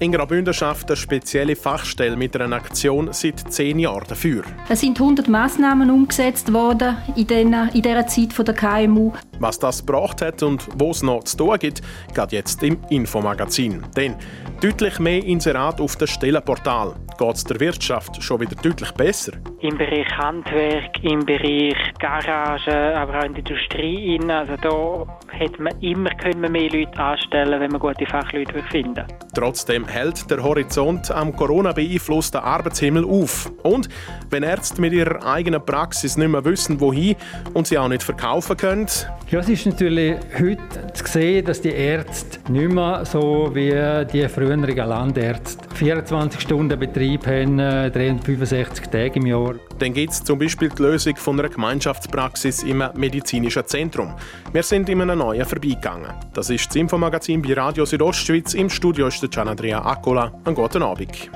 In Graubünden schafft eine spezielle Fachstelle mit einer Aktion seit zehn Jahren dafür. Es sind 100 Massnahmen umgesetzt worden in, den, in dieser Zeit von der KMU. Was das gebracht hat und wo es noch zu tun gibt, geht jetzt im Infomagazin. Denn deutlich mehr Inserat auf dem Stellenportal. Geht es der Wirtschaft schon wieder deutlich besser? Im Bereich Handwerk, im Bereich Garage, aber auch in der Industrie. Also da hätte man immer können mehr Leute anstellen wenn man gute Fachleute finden Trotzdem hält der Horizont am Corona beeinflussten Arbeitshimmel auf. Und wenn Ärzte mit ihrer eigenen Praxis nicht mehr wissen, wohin und sie auch nicht verkaufen können. Ja, es ist natürlich heute zu sehen, dass die Ärzte nicht mehr so wie die früheren Landärzte 24 Stunden Betrieb haben, 365 äh, Tage im Jahr. Dann gibt es zum Beispiel die Lösung von einer Gemeinschaftspraxis im medizinischen Zentrum. Wir sind in einem neuen vorbeigegangen. Das ist das Infomagazin bei Radio Südostschweiz. Im Studio ist der Gian Andrea Accola. Einen guten Abend.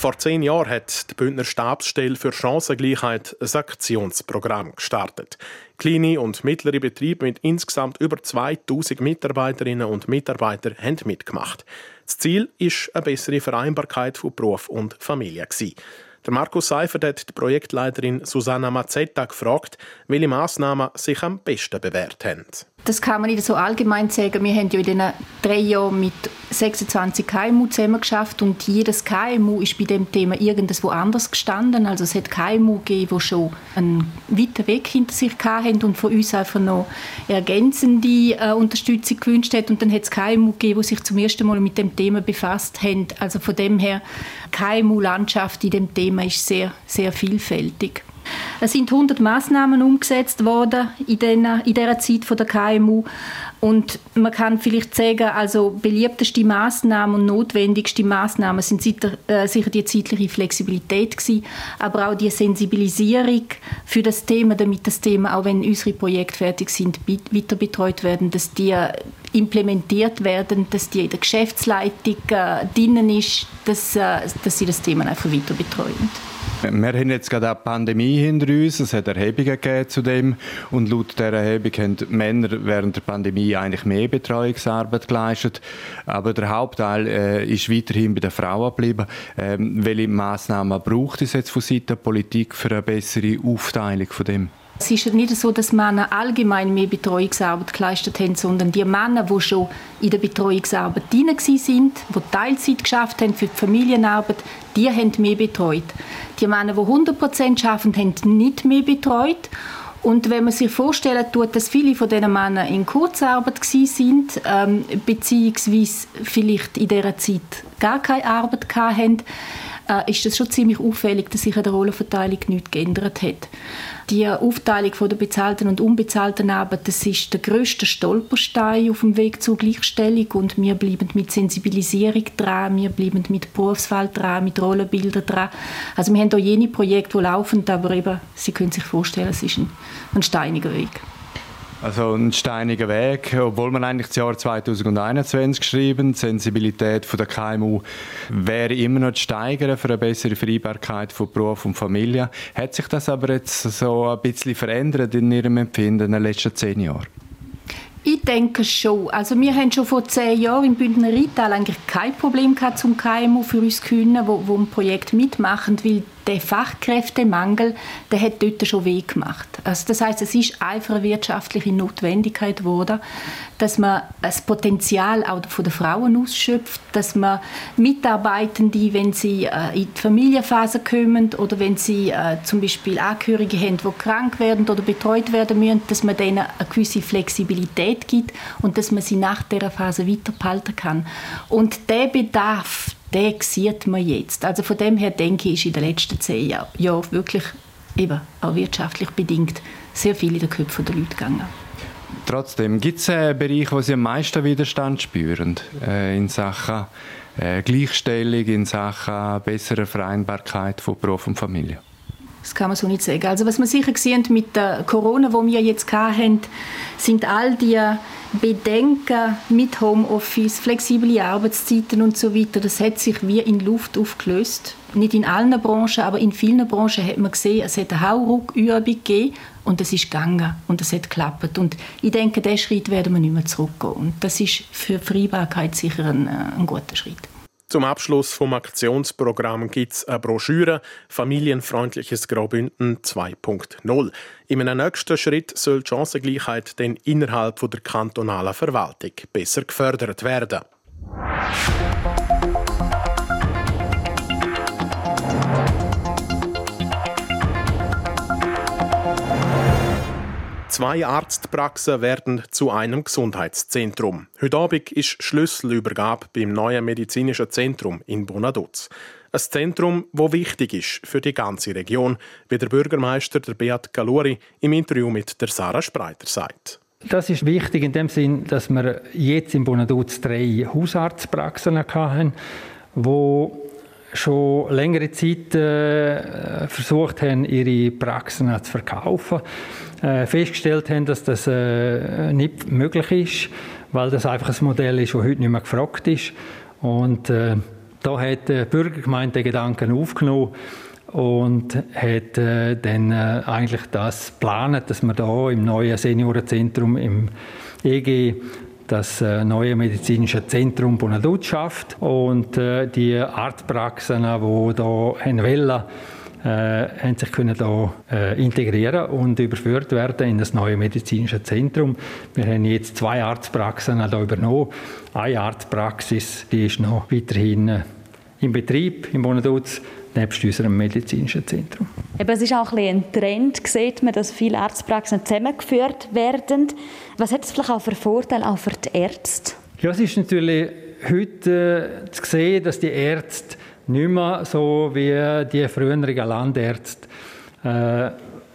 Vor zehn Jahren hat die Bündner Stabsstelle für Chancengleichheit ein Aktionsprogramm gestartet. Kleine und mittlere Betriebe mit insgesamt über 2000 Mitarbeiterinnen und Mitarbeitern haben mitgemacht. Das Ziel ist eine bessere Vereinbarkeit von Beruf und Familie. Der Markus Seifert hat die Projektleiterin Susanna Mazzetta gefragt, welche Massnahmen sich am besten bewährt haben. Das kann man nicht so allgemein sagen. Wir haben ja in diesen drei Jahren mit 26 KMU zusammen geschafft und jedes KMU ist bei dem Thema irgendwo anders gestanden. Also es hat KMU gegeben, die schon einen weiten Weg hinter sich hatten und von uns einfach noch ergänzende äh, Unterstützung gewünscht hat. Und dann hat es KMU gegeben, die sich zum ersten Mal mit dem Thema befasst haben. Also von dem her, KMU-Landschaft in dem Thema ist sehr, sehr vielfältig. Es sind 100 Maßnahmen umgesetzt worden in, den, in dieser Zeit von der KMU und man kann vielleicht sagen, also beliebteste Maßnahmen und notwendigste Maßnahmen sind sicher, äh, sicher die zeitliche Flexibilität gewesen, aber auch die Sensibilisierung für das Thema, damit das Thema, auch wenn unsere Projekte fertig sind, weiter betreut werden, dass die implementiert werden, dass die in der Geschäftsleitung äh, drinnen ist, dass, äh, dass sie das Thema einfach weiter betreuen. Wir haben jetzt gerade eine Pandemie hinter uns. Es hat Erhebungen gegeben zu dem. Und laut dieser Erhebung haben Männer während der Pandemie eigentlich mehr Betreuungsarbeit geleistet. Aber der Hauptteil äh, ist weiterhin bei den Frauen geblieben. Ähm, welche Massnahmen braucht es jetzt von Seiten der Politik für eine bessere Aufteilung von dem? Es ist nicht so, dass Männer allgemein mehr Betreuungsarbeit geleistet haben, sondern die Männer, die schon in der Betreuungsarbeit drin sind, die Teilzeit geschafft haben für die Familienarbeit, die haben mehr betreut. Die Männer, die 100% arbeiten, haben nicht mehr betreut. Und wenn man sich vorstellen tut, dass viele von diesen Männern in Kurzarbeit sind, ähm, beziehungsweise vielleicht in dieser Zeit gar keine Arbeit hatten, äh, ist das schon ziemlich auffällig, dass sich an der Rollenverteilung nichts geändert hat. Die Aufteilung von der bezahlten und unbezahlten Arbeit, das ist der größte Stolperstein auf dem Weg zur Gleichstellung und wir bleiben mit Sensibilisierung dran, wir bleiben mit Berufswahl dran, mit Rollenbildern dran. Also wir haben auch jene Projekte, die laufen, aber eben, Sie können sich vorstellen, es ist ein, ein steiniger Weg. Also ein steiniger Weg, obwohl man eigentlich das Jahr 2021 geschrieben, die Sensibilität der KMU wäre immer noch zu steigern für eine bessere Vereinbarkeit von Beruf und Familie. Hat sich das aber jetzt so ein bisschen verändert in Ihrem Empfinden in den letzten zehn Jahren? Ich denke schon. Also wir haben schon vor zehn Jahren im Bündner Rital eigentlich kein Problem gehabt, zum KMU für uns zu können, wo, wo ein Projekt mitmachen, weil der Fachkräftemangel, der hat dort schon weh gemacht. Also das heißt, es ist einfach eine wirtschaftliche Notwendigkeit geworden, dass man das Potenzial auch von den Frauen ausschöpft, dass man Mitarbeitende, wenn sie äh, in die Familienphase kommen oder wenn sie äh, zum Beispiel Angehörige haben, die krank werden oder betreut werden müssen, dass man denen eine gewisse Flexibilität gibt und dass man sie nach dieser Phase weiter behalten kann. Und der Bedarf, den sieht man jetzt. Also von dem her denke ich, ist in den letzten zehn Jahren ja, wirklich eben auch wirtschaftlich bedingt sehr viel in den Köpfen der Leute gegangen. Trotzdem, gibt es einen Bereich, wo Sie am meisten Widerstand spüren äh, in Sachen äh, Gleichstellung, in Sachen bessere Vereinbarkeit von Beruf und Familie? Das kann man so nicht sagen. Also was wir sicher sehen mit der Corona, wo wir jetzt hatten, sind all die Bedenken mit Homeoffice, flexible Arbeitszeiten und so weiter. Das hat sich wie in Luft aufgelöst. Nicht in allen Branchen, aber in vielen Branchen hat man gesehen, es hat eine Hauruckübung gegeben und es ist gegangen und es hat geklappt. Und ich denke, diesen Schritt werden wir nicht mehr zurückgehen. Und das ist für die Freibarkeit sicher ein, äh, ein guter Schritt. Zum Abschluss vom Aktionsprogramm gibt es eine Broschüre Familienfreundliches Graubünden 2.0. In einem nächsten Schritt soll die Chancengleichheit dann innerhalb der kantonalen Verwaltung besser gefördert werden. Zwei Arztpraxen werden zu einem Gesundheitszentrum. Heute Abend ist Schlüsselübergabe beim neuen medizinischen Zentrum in Bonaduz. Ein Zentrum, wo wichtig ist für die ganze Region, wie der Bürgermeister der Beat Galuri im Interview mit der Sarah Spreiter sagt. Das ist wichtig in dem Sinn, dass wir jetzt in Bonaduz drei Hausarztpraxen hatten, wo schon längere Zeit äh, versucht haben, ihre Praxen zu verkaufen. Äh, festgestellt haben, dass das äh, nicht möglich ist, weil das einfach ein Modell ist, das heute nicht mehr gefragt ist. Und äh, da hat die Bürgergemeinde den Gedanken aufgenommen und hat äh, dann äh, eigentlich das geplant, dass man da im neuen Seniorenzentrum im EG das äh, neue medizinische Zentrum Bonaduz schafft und äh, die Arztpraxen, die da wollen, äh, haben sich können da äh, integrieren und überführt werden in das neue medizinische Zentrum. Wir haben jetzt zwei Arztpraxen da übernommen. Eine Arztpraxis, die ist noch weiterhin äh, im Betrieb in Bonaduz nebst unserem medizinischen Zentrum. Eben, es ist auch ein, ein Trend, sieht man, dass viele Arztpraxen zusammengeführt werden. Was hat es vielleicht auch für Vorteile auch für die Ärzte? Ja, es ist natürlich heute äh, zu sehen, dass die Ärzte nicht mehr so wie die früheren Landärzte äh,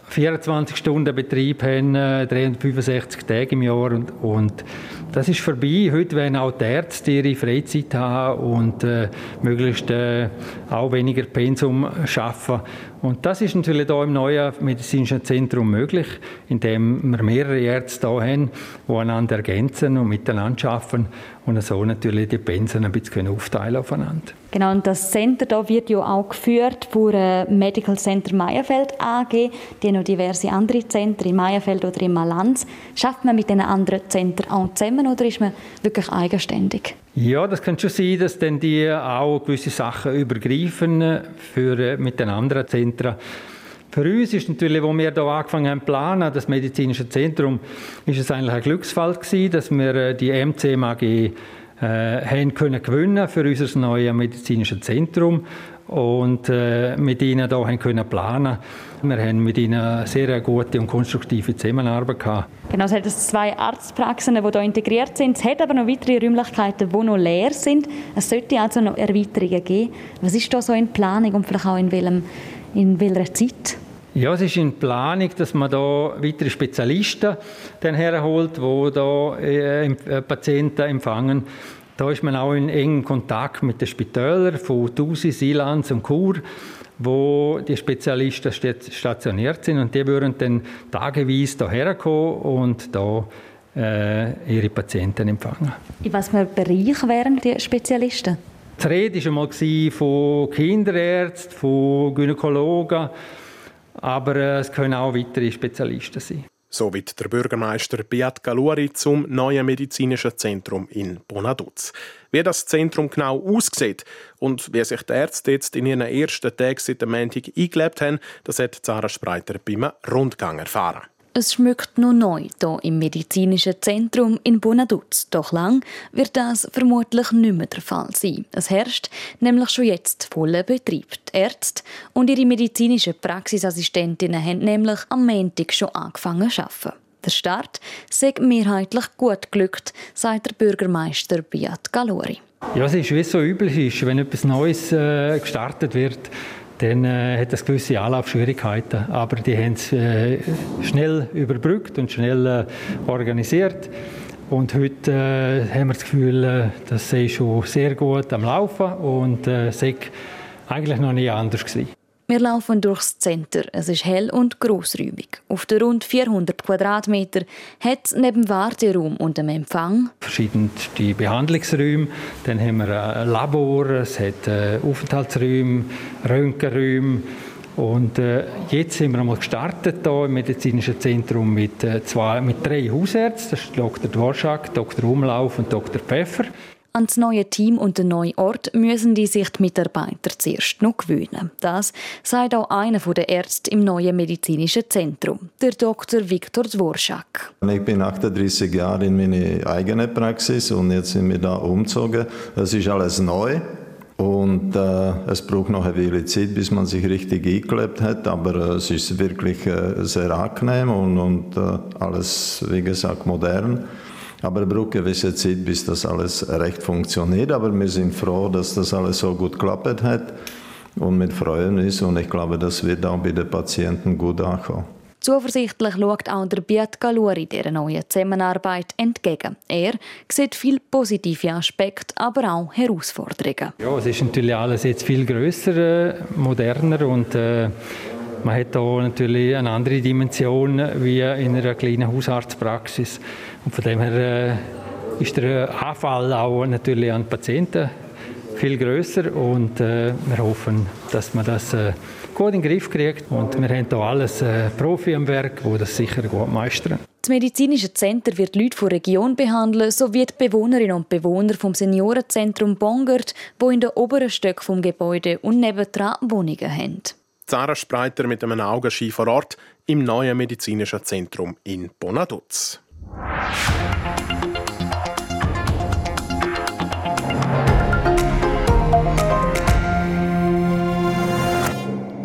24 Stunden Betrieb haben, äh, 365 Tage im Jahr und, und das ist vorbei. Heute werden auch die Ärzte ihre Freizeit haben und äh, möglichst äh, auch weniger Pensum schaffen. Und das ist natürlich hier im neuen medizinischen Zentrum möglich, indem wir mehrere Ärzte hier haben, die einander ergänzen und miteinander arbeiten und so natürlich die Pensen ein bisschen aufteilen aufeinander. Genau, und das Center da wird ja auch geführt von Medical Center Meierfeld AG. Die noch diverse andere Zentren in Meierfeld oder in Malanz. Schafft man mit den anderen Zentren auch zusammen oder ist man wirklich eigenständig? Ja, das kann schon sein, dass dann die auch gewisse Sachen übergreifen für, mit den anderen Zentren. Für uns ist natürlich, wo wir hier angefangen haben zu planen, das medizinische Zentrum, ist es eigentlich ein Glücksfall gewesen, dass wir die MCMAG äh, haben können gewinnen für unser neues medizinisches Zentrum und äh, mit ihnen da haben können planen. Wir haben mit ihnen eine sehr gute und konstruktive Zusammenarbeit gehabt. Genau, es hat zwei Arztpraxen, die hier integriert sind. Es hat aber noch weitere Räumlichkeiten, die noch leer sind. Es sollte also noch Erweiterungen geben. Was ist da so in Planung und vielleicht auch in, welchem, in welcher Zeit? Ja, es ist in Planung, dass man da weitere Spezialisten dann herholt, die da äh, äh, Patienten empfangen. Da ist man auch in engem Kontakt mit den Spitälern von Tusi, Silans und Chur, wo die Spezialisten stationiert sind und die würden dann tageweise hierher kommen und da äh, ihre Patienten empfangen. In was für Bereich wären die Spezialisten? Die Rede war einmal von Kinderärzten, von Gynäkologen, aber äh, es können auch weitere Spezialisten sein. So wie der Bürgermeister Beat Galuri zum neuen medizinischen Zentrum in Bonaduz. Wie das Zentrum genau aussieht und wie sich die Ärzte jetzt in ihren ersten Tagen seit dem Montag eingelebt haben, das hat Sarah Spreiter beim Rundgang erfahren. Es schmückt noch neu hier im medizinischen Zentrum in Bonaduz. Doch lang wird das vermutlich nicht mehr der Fall sein. Es herrscht nämlich schon jetzt voller Betrieb. Die Ärzte und ihre medizinischen Praxisassistentinnen haben nämlich am Montag schon angefangen zu arbeiten. Der Start sei mehrheitlich gut glückt, sagt der Bürgermeister Biat Galori. Ja, es ist, wie so üblich ist, wenn etwas Neues äh, gestartet wird, dann äh, hat es gewisse Anlaufschwierigkeiten. Aber die haben es äh, schnell überbrückt und schnell äh, organisiert. Und heute äh, haben wir das Gefühl, äh, das sei schon sehr gut am Laufen und äh, sei eigentlich noch nie anders gewesen. Wir laufen durchs Center. Es ist hell und grossräumig. Auf den rund 400 Quadratmeter hat es neben Warteraum und dem Empfang verschiedene Behandlungsräume. Dann haben wir ein Labor, es hat äh, Aufenthaltsräume, Röntgenräume. Und äh, jetzt sind wir einmal gestartet hier im medizinischen Zentrum mit, äh, zwei, mit drei Hausärzten. Das ist Dr. Dvorak, Dr. Umlauf und Dr. Pfeffer. An das neue Team und den neuen Ort müssen die sich die Mitarbeiter zuerst noch gewöhnen. Das sagt auch einer der Ärzte im neuen medizinischen Zentrum, der Dr. Viktor Dvorschak. Ich bin 38 Jahre in meine eigene Praxis und jetzt sind wir da umgezogen. Es ist alles neu. Und äh, es braucht noch eine Weile Zeit, bis man sich richtig eingelebt hat, aber äh, es ist wirklich äh, sehr angenehm und, und äh, alles, wie gesagt, modern. Aber es braucht eine gewisse Zeit, bis das alles recht funktioniert. Aber wir sind froh, dass das alles so gut geklappt hat. Und mit freuen uns. Und ich glaube, das wird auch bei den Patienten gut ankommen. Zuversichtlich schaut auch der Beat Galuri dieser neuen Zusammenarbeit entgegen. Er sieht viele positive Aspekte, aber auch Herausforderungen. Ja, es ist natürlich alles jetzt viel größer, äh, moderner und äh, man hat hier natürlich eine andere Dimension wie in einer kleinen Hausarztpraxis. Und von dem her äh, ist der Anfall auch natürlich an Patienten viel größer und äh, wir hoffen, dass man das äh, gut in den Griff kriegt. Und wir haben hier alles äh, Profi am Werk, die das sicher gut meistern. Das medizinische Zentrum wird Leute von Region behandeln, sowie die Bewohnerinnen und Bewohner vom Seniorenzentrum Bongert, wo in den oberen Stöcken vom Gebäude und nebendran Wohnungen haben. Sarah Spreiter mit einem Augenschein vor Ort im neuen medizinischen Zentrum in Bonaduz.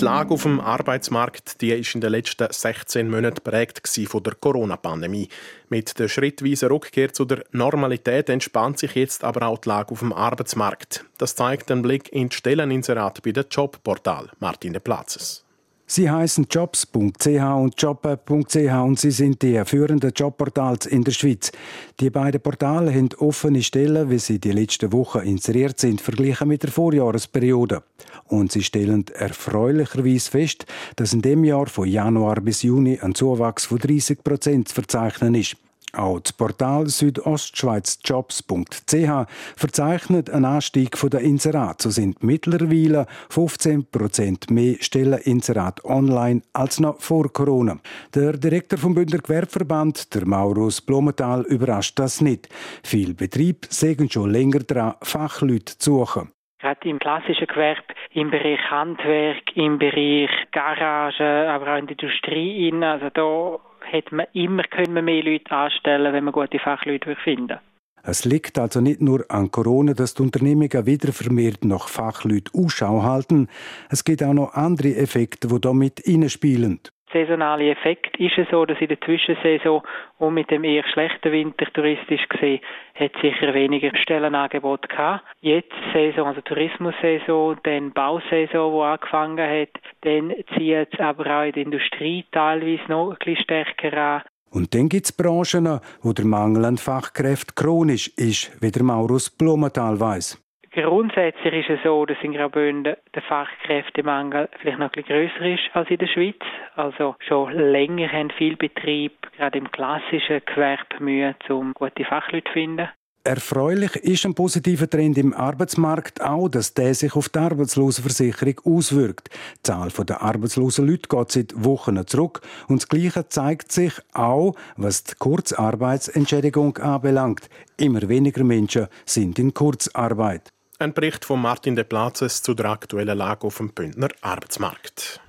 Die Lage auf dem Arbeitsmarkt ist in den letzten 16 Monaten geprägt von der Corona-Pandemie. Mit der schrittweisen Rückkehr zu der Normalität entspannt sich jetzt aber auch die Lage auf dem Arbeitsmarkt. Das zeigt ein Blick in die Stelleninserat bei dem Jobportal Martin de Platzes. Sie heißen jobs.ch und jobapp.ch und sie sind die führenden Jobportals in der Schweiz. Die beiden Portale haben offene Stellen, wie sie die letzten Wochen inseriert sind, verglichen mit der Vorjahresperiode. Und sie stellen erfreulicherweise fest, dass in dem Jahr von Januar bis Juni ein Zuwachs von 30 Prozent zu verzeichnen ist. Auch das Portal südostschweizjobs.ch verzeichnet einen Anstieg der Inserat. So sind mittlerweile 15% mehr Stelleninserat online als noch vor Corona. Der Direktor vom Bündner Gewerbeverband, der Maurus Blumenthal, überrascht das nicht. Viele Betriebe sägen schon länger daran, Fachleute zu suchen. Gerade im klassischen Gewerbe, im Bereich Handwerk, im Bereich Garage, aber auch in der Industrie, also da hätte man immer können wir mehr Leute anstellen, wenn man gute Fachleute finden es liegt also nicht nur an Corona, dass die Unternehmungen wieder vermehrt nach Fachleuten Ausschau halten. Es gibt auch noch andere Effekte, die damit hineinspielen saisonale Effekt ist es so, dass in der Zwischensaison und mit dem eher schlechten Winter touristisch gesehen, hat sicher weniger Stellenangebot gehabt. Jetzt Saison, also Tourismussaison, dann Bausaison, wo angefangen hat, dann zieht es aber auch in der Industrie teilweise noch ein bisschen stärker an. Und dann gibt es Branchen, wo der Mangel an Fachkräften chronisch ist, wie der Maurus Blumenthal weiss. Grundsätzlich ist es so, dass in Graubünden der Fachkräftemangel vielleicht noch ein bisschen grösser ist als in der Schweiz. Also schon länger haben viele Betriebe, gerade im klassischen Gewerbe, Mühe, um gute Fachleute zu finden. Erfreulich ist ein positiver Trend im Arbeitsmarkt auch, dass der sich auf die Arbeitslosenversicherung auswirkt. Die Zahl der arbeitslosen Leute geht seit Wochen zurück und das Gleiche zeigt sich auch, was die Kurzarbeitsentschädigung anbelangt. Immer weniger Menschen sind in Kurzarbeit. Ein Bericht von Martin de Platzes zu der aktuellen Lage auf dem Bündner Arbeitsmarkt.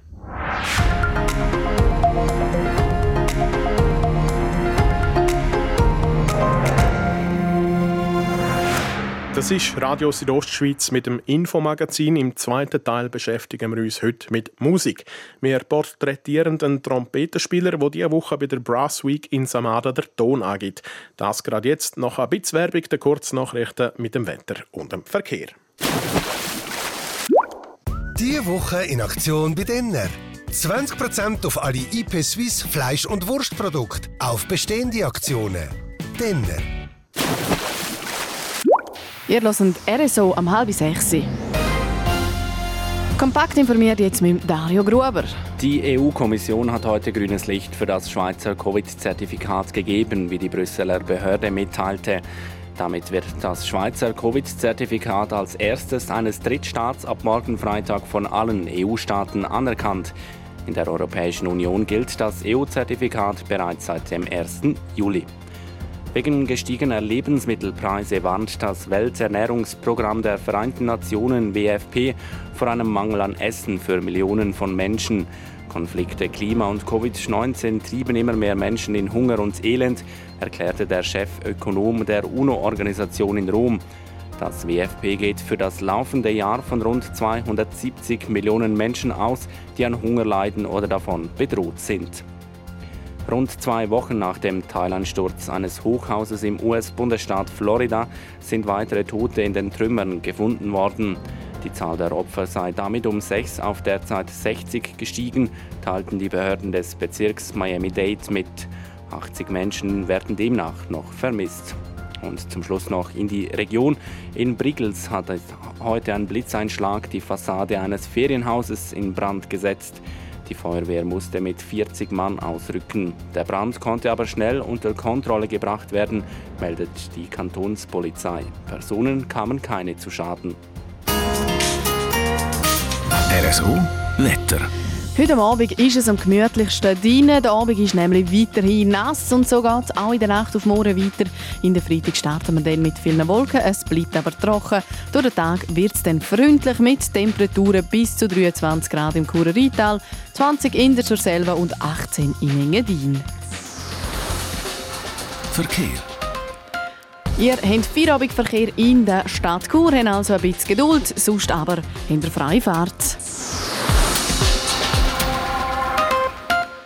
Das ist Radio Südostschweiz mit dem Infomagazin. Im zweiten Teil beschäftigen wir uns heute mit Musik. Wir porträtieren einen Trompetenspieler, der diese Woche bei der Brass Week in Samada der Ton angibt. Das gerade jetzt noch ein bisschen Werbung, der Kurznachrichten mit dem Wetter und dem Verkehr. Diese Woche in Aktion bei Denner. 20% auf alle IP Swiss Fleisch- und Wurstprodukte auf bestehende Aktionen. Denner. Ihr hört RSO am halb sechs. Kompakt informiert jetzt mit Dario Gruber. Die EU-Kommission hat heute grünes Licht für das Schweizer Covid-Zertifikat gegeben, wie die Brüsseler Behörde mitteilte. Damit wird das Schweizer Covid-Zertifikat als erstes eines Drittstaats ab morgen Freitag von allen EU-Staaten anerkannt. In der Europäischen Union gilt das EU-Zertifikat bereits seit dem 1. Juli. Wegen gestiegener Lebensmittelpreise warnt das Welternährungsprogramm der Vereinten Nationen WFP vor einem Mangel an Essen für Millionen von Menschen. Konflikte, Klima und Covid-19 trieben immer mehr Menschen in Hunger und Elend, erklärte der Chefökonom der UNO-Organisation in Rom. Das WFP geht für das laufende Jahr von rund 270 Millionen Menschen aus, die an Hunger leiden oder davon bedroht sind. Rund zwei Wochen nach dem Teilansturz eines Hochhauses im US-Bundesstaat Florida sind weitere Tote in den Trümmern gefunden worden. Die Zahl der Opfer sei damit um sechs auf derzeit 60 gestiegen, teilten die Behörden des Bezirks Miami-Dade mit. 80 Menschen werden demnach noch vermisst. Und zum Schluss noch in die Region. In Briggels hat heute ein Blitzeinschlag die Fassade eines Ferienhauses in Brand gesetzt. Die Feuerwehr musste mit 40 Mann ausrücken. Der Brand konnte aber schnell unter Kontrolle gebracht werden, meldet die Kantonspolizei. Personen kamen keine zu Schaden. RSO Wetter. Heute Abend ist es am gemütlichsten drinnen. Der Abend ist nämlich weiterhin nass und so geht es auch in der Nacht auf morgen weiter. In der Freitag starten wir dann mit vielen Wolken, es bleibt aber trocken. Durch den Tag wird es dann freundlich mit Temperaturen bis zu 23 Grad im Churer Rheintal, 20 in der Surselva und 18 in Engadin. Verkehr. Ihr habt Feierabendverkehr in der Stadt Chur, habt also ein bisschen Geduld, sonst aber in der Freifahrt.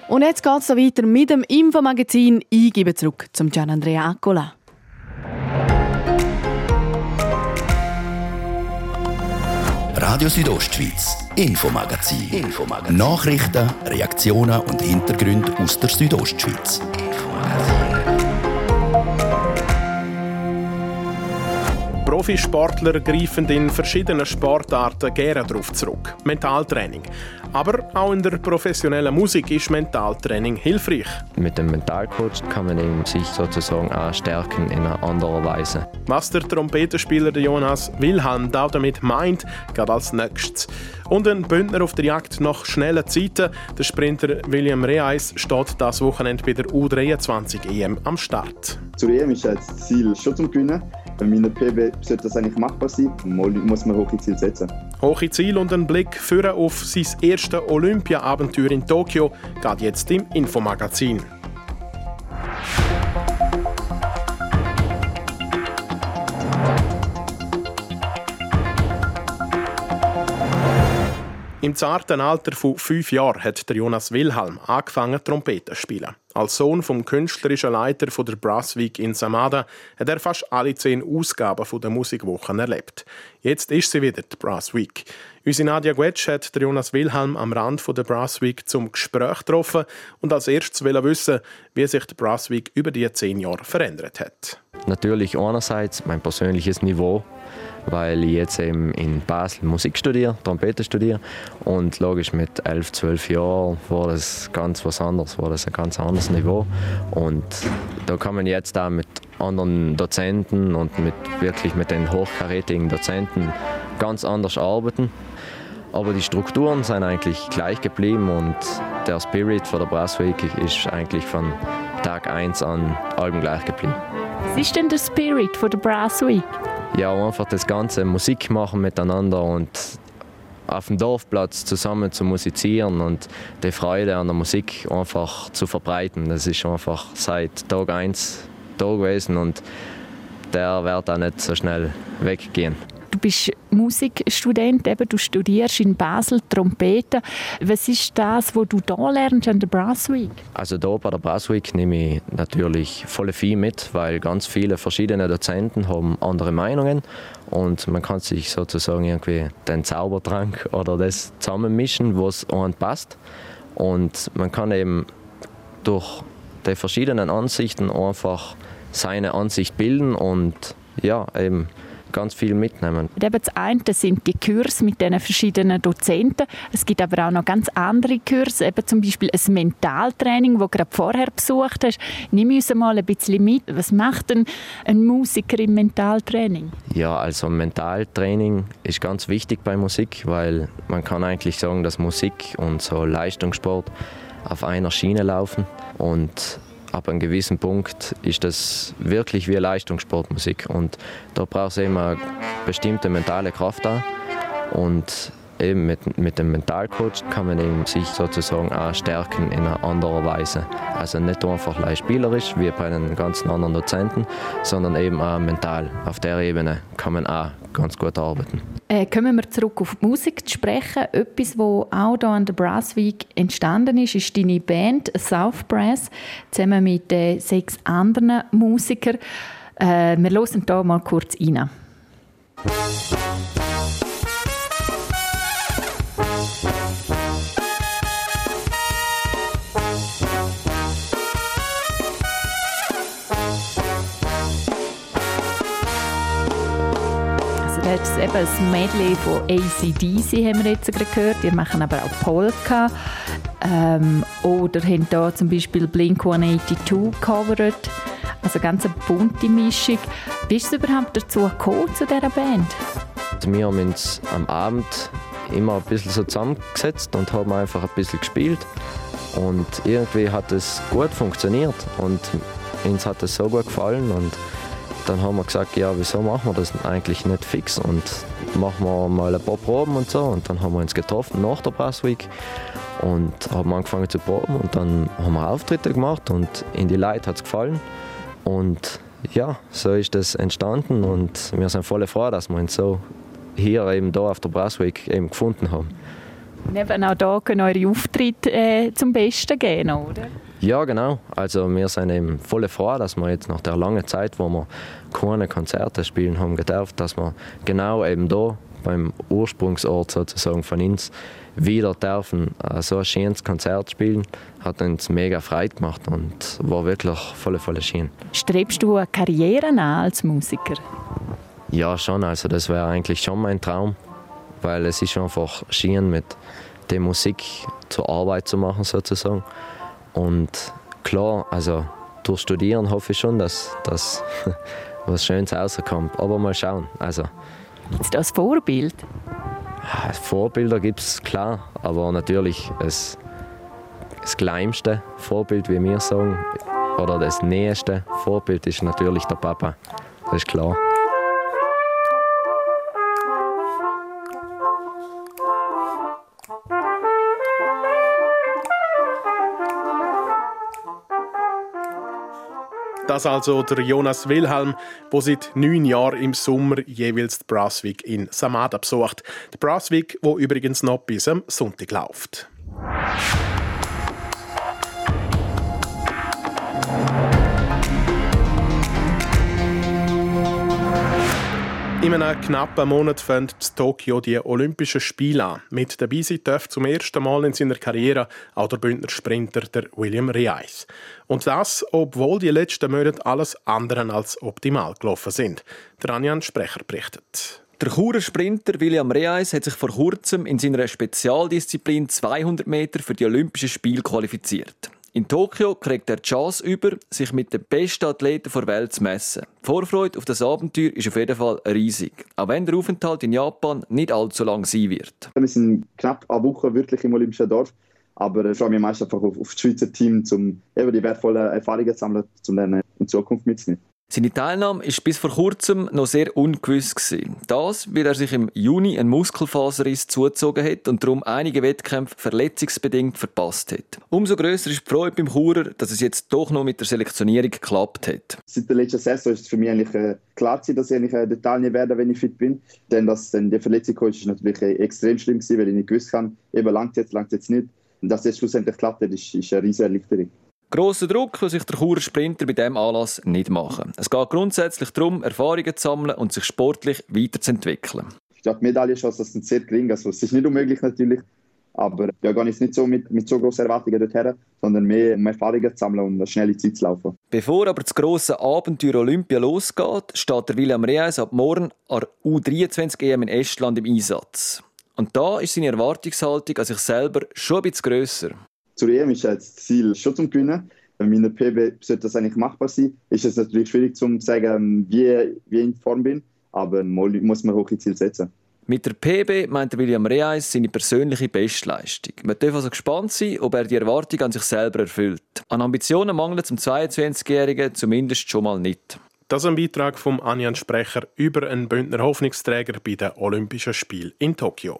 Und jetzt geht es weiter mit dem Infomagazin. Ich gebe zurück zum Gian Andrea Accola. Radio Südostschweiz, Infomagazin. Infomagazin. Nachrichten, Reaktionen und Hintergründe aus der Südostschweiz. Profisportler greifen in verschiedenen Sportarten gerne darauf zurück. Mentaltraining. Aber auch in der professionellen Musik ist Mentaltraining hilfreich. Mit dem Mentalcoach kann man eben sich sozusagen auch stärken in einer anderen Weise. Was der Trompetenspieler Jonas Wilhelm da damit meint, geht als nächstes. Und ein Bündner auf der Jagd nach schnellen Zeiten. Der Sprinter William Reis steht das Wochenende bei der U23 EM am Start. Zur EM ist das Ziel schon zum Gewinnen. Bei meiner PB sollte das eigentlich machbar sein. Mal muss man hohe Ziele setzen. Hohe Ziele und ein Blick für auf sein erstes Olympia-Abenteuer in Tokio geht jetzt im Infomagazin. Im zarten Alter von fünf Jahren hat der Jonas Wilhelm angefangen, Trompete zu spielen. Als Sohn vom künstlerischen Leiter von der Brass Week in Samada hat er fast alle zehn Ausgaben der Musikwochen erlebt. Jetzt ist sie wieder, die Brass Week. Unsere Nadia Guetsch hat der Jonas Wilhelm am Rand der Brass Week zum Gespräch getroffen und als erstes wissen, wie sich die Brass Week über die zehn Jahre verändert hat. Natürlich einerseits mein persönliches Niveau weil ich jetzt eben in Basel Musik studiere, Trompete studiere und logisch mit 11, 12 Jahren war das ganz was anderes, war das ein ganz anderes Niveau und da kann man jetzt auch mit anderen Dozenten und mit wirklich mit den hochkarätigen Dozenten ganz anders arbeiten. Aber die Strukturen sind eigentlich gleich geblieben und der Spirit von der Brass Week ist eigentlich von Tag 1 an allem gleich geblieben. Was ist denn der Spirit von der Brass Week? Ja, einfach das ganze Musik machen miteinander und auf dem Dorfplatz zusammen zu musizieren und die Freude an der Musik einfach zu verbreiten. Das ist einfach seit Tag 1 da gewesen und der wird auch nicht so schnell weggehen. Du bist Musikstudent, eben, du studierst in Basel Trompete. Was ist das, was du da lernst an der Brass Week? Also da bei der Brass Week nehme ich natürlich voll viel mit, weil ganz viele verschiedene Dozenten haben andere Meinungen und man kann sich sozusagen irgendwie den Zaubertrank oder das zusammenmischen, was einem passt. Und man kann eben durch die verschiedenen Ansichten einfach seine Ansicht bilden und ja, eben ganz viel mitnehmen. Und eben das eine sind die Kurse mit den verschiedenen Dozenten. Es gibt aber auch noch ganz andere Kurse, eben zum Beispiel ein Mentaltraining, das du gerade vorher besucht hast. Nimm uns mal ein bisschen mit. Was macht denn ein Musiker im Mentaltraining? Ja, also Mentaltraining ist ganz wichtig bei Musik, weil man kann eigentlich sagen, dass Musik und so Leistungssport auf einer Schiene laufen und ab einem gewissen Punkt ist das wirklich wie Leistungssportmusik und da braucht es eben eine bestimmte mentale Kraft da und eben mit, mit dem Mentalcoach kann man eben sich sozusagen auch stärken in einer anderen Weise. Also nicht einfach leicht spielerisch wie bei den ganzen anderen Dozenten, sondern eben auch mental. Auf der Ebene kann man auch ganz gut arbeiten. Äh, kommen wir zurück auf die Musik zu sprechen. Etwas, was auch hier an der Brass Week entstanden ist, ist deine Band South Brass zusammen mit äh, sechs anderen Musikern. Äh, wir hören hier mal kurz rein. Jetzt eben ein Medley von ACDC haben wir jetzt gerade gehört. Die machen aber auch Polka. Ähm, oder haben hier zum Beispiel Blink-182 covered. Also ganz eine bunte Mischung. Wie ist es überhaupt dazu gekommen, zu dieser Band? Also wir haben uns am Abend immer ein bisschen so zusammengesetzt und haben einfach ein bisschen gespielt. Und irgendwie hat es gut funktioniert und uns hat es so gut gefallen und dann haben wir gesagt, ja, wieso machen wir das eigentlich nicht fix und machen wir mal ein paar Proben und so. Und dann haben wir uns getroffen nach der Brass Week und haben angefangen zu proben und dann haben wir Auftritte gemacht und in die Leute hat es gefallen. Und ja, so ist das entstanden und wir sind voll froh, dass wir uns so hier eben da auf der Brass Week eben gefunden haben. Und eben auch da können eure Auftritte äh, zum Besten gehen, oder? Ja, genau. Also wir sind eben voll froh, dass wir jetzt nach der langen Zeit, wo wir keine Konzerte spielen haben gedurft, dass wir genau eben da beim Ursprungsort sozusagen von uns wieder dürfen äh, so ein schönes Konzert spielen, hat uns mega Freude gemacht und war wirklich voll, voll schön. Strebst du eine Karriere an als Musiker? Ja, schon. Also das wäre eigentlich schon mein Traum, weil es ist einfach schön mit der Musik zur Arbeit zu machen sozusagen. Und klar, also durch Studieren hoffe ich schon, dass das was Schönes rauskommt. Aber mal schauen. Also, gibt es das Vorbild? Vorbilder gibt es klar, aber natürlich das, das kleinste Vorbild, wie wir sagen, oder das nächste Vorbild ist natürlich der Papa. Das ist klar. Das also der Jonas Wilhelm, der seit neun Jahren im Sommer jeweils die Brasswick in Samada besucht. Die Brasswick, wo übrigens noch bis am Sonntag läuft. In einem knappen Monat fängt in Tokio die Olympischen Spiele an. Mit dabei sein darf zum ersten Mal in seiner Karriere auch der Bündner Sprinter der William Reis. Und das, obwohl die letzten Monate alles andere als optimal gelaufen sind. Der Anjan Sprecher berichtet. Der Churer Sprinter William Reis hat sich vor kurzem in seiner Spezialdisziplin 200 Meter für die Olympischen Spiele qualifiziert. In Tokio kriegt er die Chance über, sich mit den besten Athleten der Welt zu messen. Die Vorfreude auf das Abenteuer ist auf jeden Fall riesig, auch wenn der Aufenthalt in Japan nicht allzu lang sein wird. Wir sind knapp eine Woche wirklich im Olympischen Dorf, aber ich freue mich meist einfach auf, auf das Schweizer Team, um die wertvollen Erfahrungen zu sammeln, um dann in Zukunft mitzunehmen. Seine Teilnahme ist bis vor kurzem noch sehr ungewiss gewesen. Das, weil er sich im Juni einen Muskelfaserriss zugezogen hat und darum einige Wettkämpfe verletzungsbedingt verpasst hat. Umso größer ist die Freude beim Churer, dass es jetzt doch noch mit der Selektionierung geklappt hat. Seit der letzten Saison ist es für mich eigentlich äh, klar gewesen, dass ich eigentlich äh, Teilnehmer werde, wenn ich fit bin. Denn dass dann die Verletzung kam, ist natürlich äh, extrem schlimm gewesen, weil ich nicht gewusst habe, eben langt jetzt, langt jetzt nicht. Und dass es schlussendlich klappt, ist, ist eine riesige Erleichterung. Grossen Druck kann sich der Churer Sprinter bei diesem Anlass nicht machen. Es geht grundsätzlich darum, Erfahrungen zu sammeln und sich sportlich weiterzuentwickeln. Ja, die Medaillenchance sind sehr gering, also es ist nicht unmöglich natürlich, Aber ja, gehe ich nicht so mit, mit so großen Erwartungen dorthin, sondern mehr um Erfahrungen zu sammeln und eine schnelle Zeit zu laufen. Bevor aber das grosse Abenteuer Olympia losgeht, steht der William Reis ab morgen an U23 EM in Estland im Einsatz. Und da ist seine Erwartungshaltung an sich selber schon ein bisschen grösser. Zur EM ist das Ziel schon zum Gewinnen. Bei meiner PB sollte das eigentlich machbar sein. Ist es natürlich schwierig zu sagen, wie, wie ich in Form bin, aber muss man hohe Ziel setzen. Mit der PB meint William Reis seine persönliche Bestleistung. Man darf also gespannt sein, ob er die Erwartung an sich selber erfüllt. An Ambitionen mangelt zum 22-Jährigen zumindest schon mal nicht. Das ist ein Beitrag vom Anjan Sprecher über einen Bündner Hoffnungsträger bei den Olympischen Spielen in Tokio.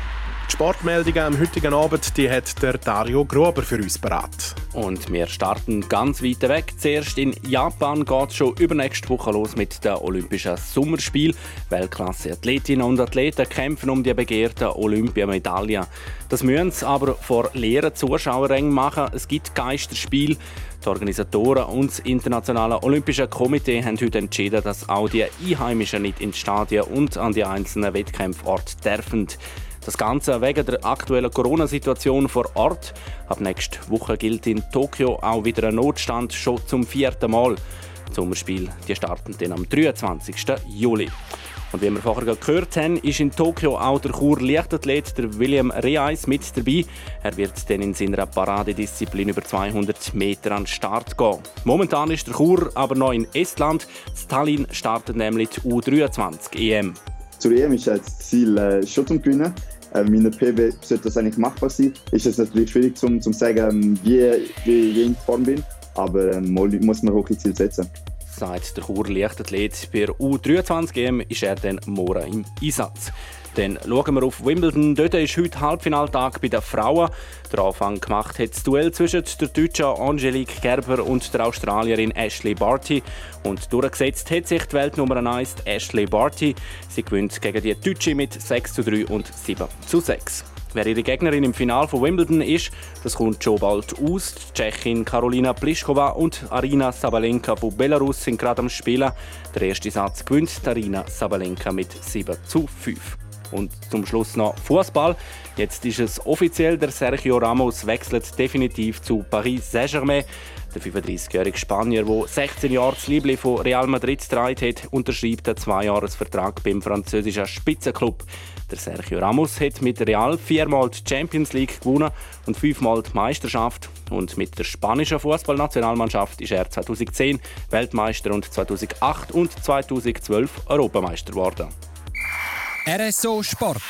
die Sportmeldungen am heutigen Abend die hat der Dario Gruber für uns parat. Und wir starten ganz weit weg. Zuerst in Japan geht es schon übernächste Woche los mit den Olympischen Sommerspielen. Weltklasse-Athletinnen und Athleten kämpfen um die begehrten Olympiamedaillen. Das müssen sie aber vor leeren Zuschauerrängen machen. Es gibt Geisterspiel. Die Organisatoren und das Internationale Olympische Komitee haben heute entschieden, dass auch die Einheimischen nicht ins Stadion und an die einzelnen Wettkämpforte dürfen. Das Ganze wegen der aktuellen Corona-Situation vor Ort. Ab nächster Woche gilt in Tokio auch wieder ein Notstand, schon zum vierten Mal. Die Sommerspiele die starten dann am 23. Juli. Und wie wir vorher gehört haben, ist in Tokio auch der Chur-Leichtathlet William Reis mit dabei. Er wird dann in seiner Paradedisziplin über 200 Meter an den Start gehen. Momentan ist der Chur aber noch in Estland. In Tallinn startet nämlich die U23 EM. Zur EM ist das Ziel äh, schon zum Gewinnen. Äh, mit einer PB sollte das eigentlich machbar sein. Ist es natürlich schwierig zu zum sagen, wie, wie, wie ich in Form bin, aber ähm, muss man hohe Ziele setzen. Seit der Chur Leichtathlet bei U23 EM ist er dann morgen im Einsatz. Dann schauen wir auf Wimbledon. Dort ist heute Halbfinaltag bei den Frauen. Der Anfang gemacht hat das Duell zwischen der deutschen Angelique Gerber und der Australierin Ashley Barty. Und durchgesetzt hat sich die Weltnummer 1 Ashley Barty. Sie gewinnt gegen die Deutsche mit 6 zu 3 und 7 zu 6. Wer ihre Gegnerin im Finale von Wimbledon ist, das kommt schon bald aus. Die Tschechin Karolina Pliskova und Arina Sabalenka von Belarus sind gerade am Spielen. Der erste Satz gewinnt Arina Sabalenka mit 7 zu 5. Und zum Schluss noch Fußball. Jetzt ist es offiziell, der Sergio Ramos wechselt definitiv zu Paris Saint-Germain. Der 35-jährige Spanier, der 16 Jahre das Liebling von Real Madrid getragen hat, unterschreibt einen Zweijahresvertrag beim französischen Spitzenklub. Der Sergio Ramos hat mit Real viermal die Champions League gewonnen und fünfmal die Meisterschaft. Und mit der spanischen Fußballnationalmannschaft ist er 2010 Weltmeister und 2008 und 2012 Europameister geworden. RSO Sport.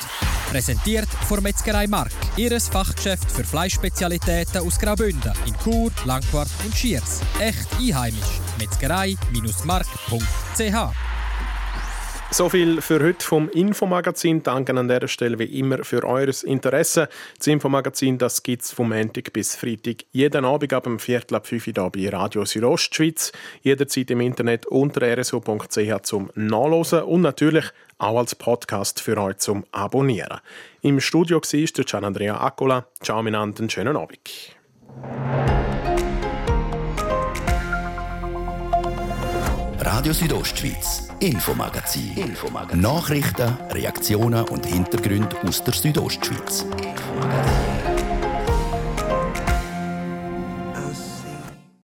Präsentiert von Metzgerei Mark. Ihres Fachgeschäft für Fleischspezialitäten aus Graubünden in Chur, Langquart und Schiers. Echt einheimisch. Metzgerei-mark.ch so viel für heute vom Infomagazin. Danke an dieser Stelle wie immer für eures Interesse. Das Infomagazin gibt es vom Montag bis Freitag jeden Abend ab dem Viertel ab 5 Uhr bei Radio Südostschweiz. Jederzeit im Internet unter rso.ch zum Nachlesen und natürlich auch als Podcast für euch zum Abonnieren. Im Studio war der Gian Andrea Accola. Ciao miteinander, einen schönen Abend. Radio Südostschweiz, Infomagazin. Infomagazin. Nachrichten, Reaktionen und Hintergründe aus der Südostschweiz. Infomagazin.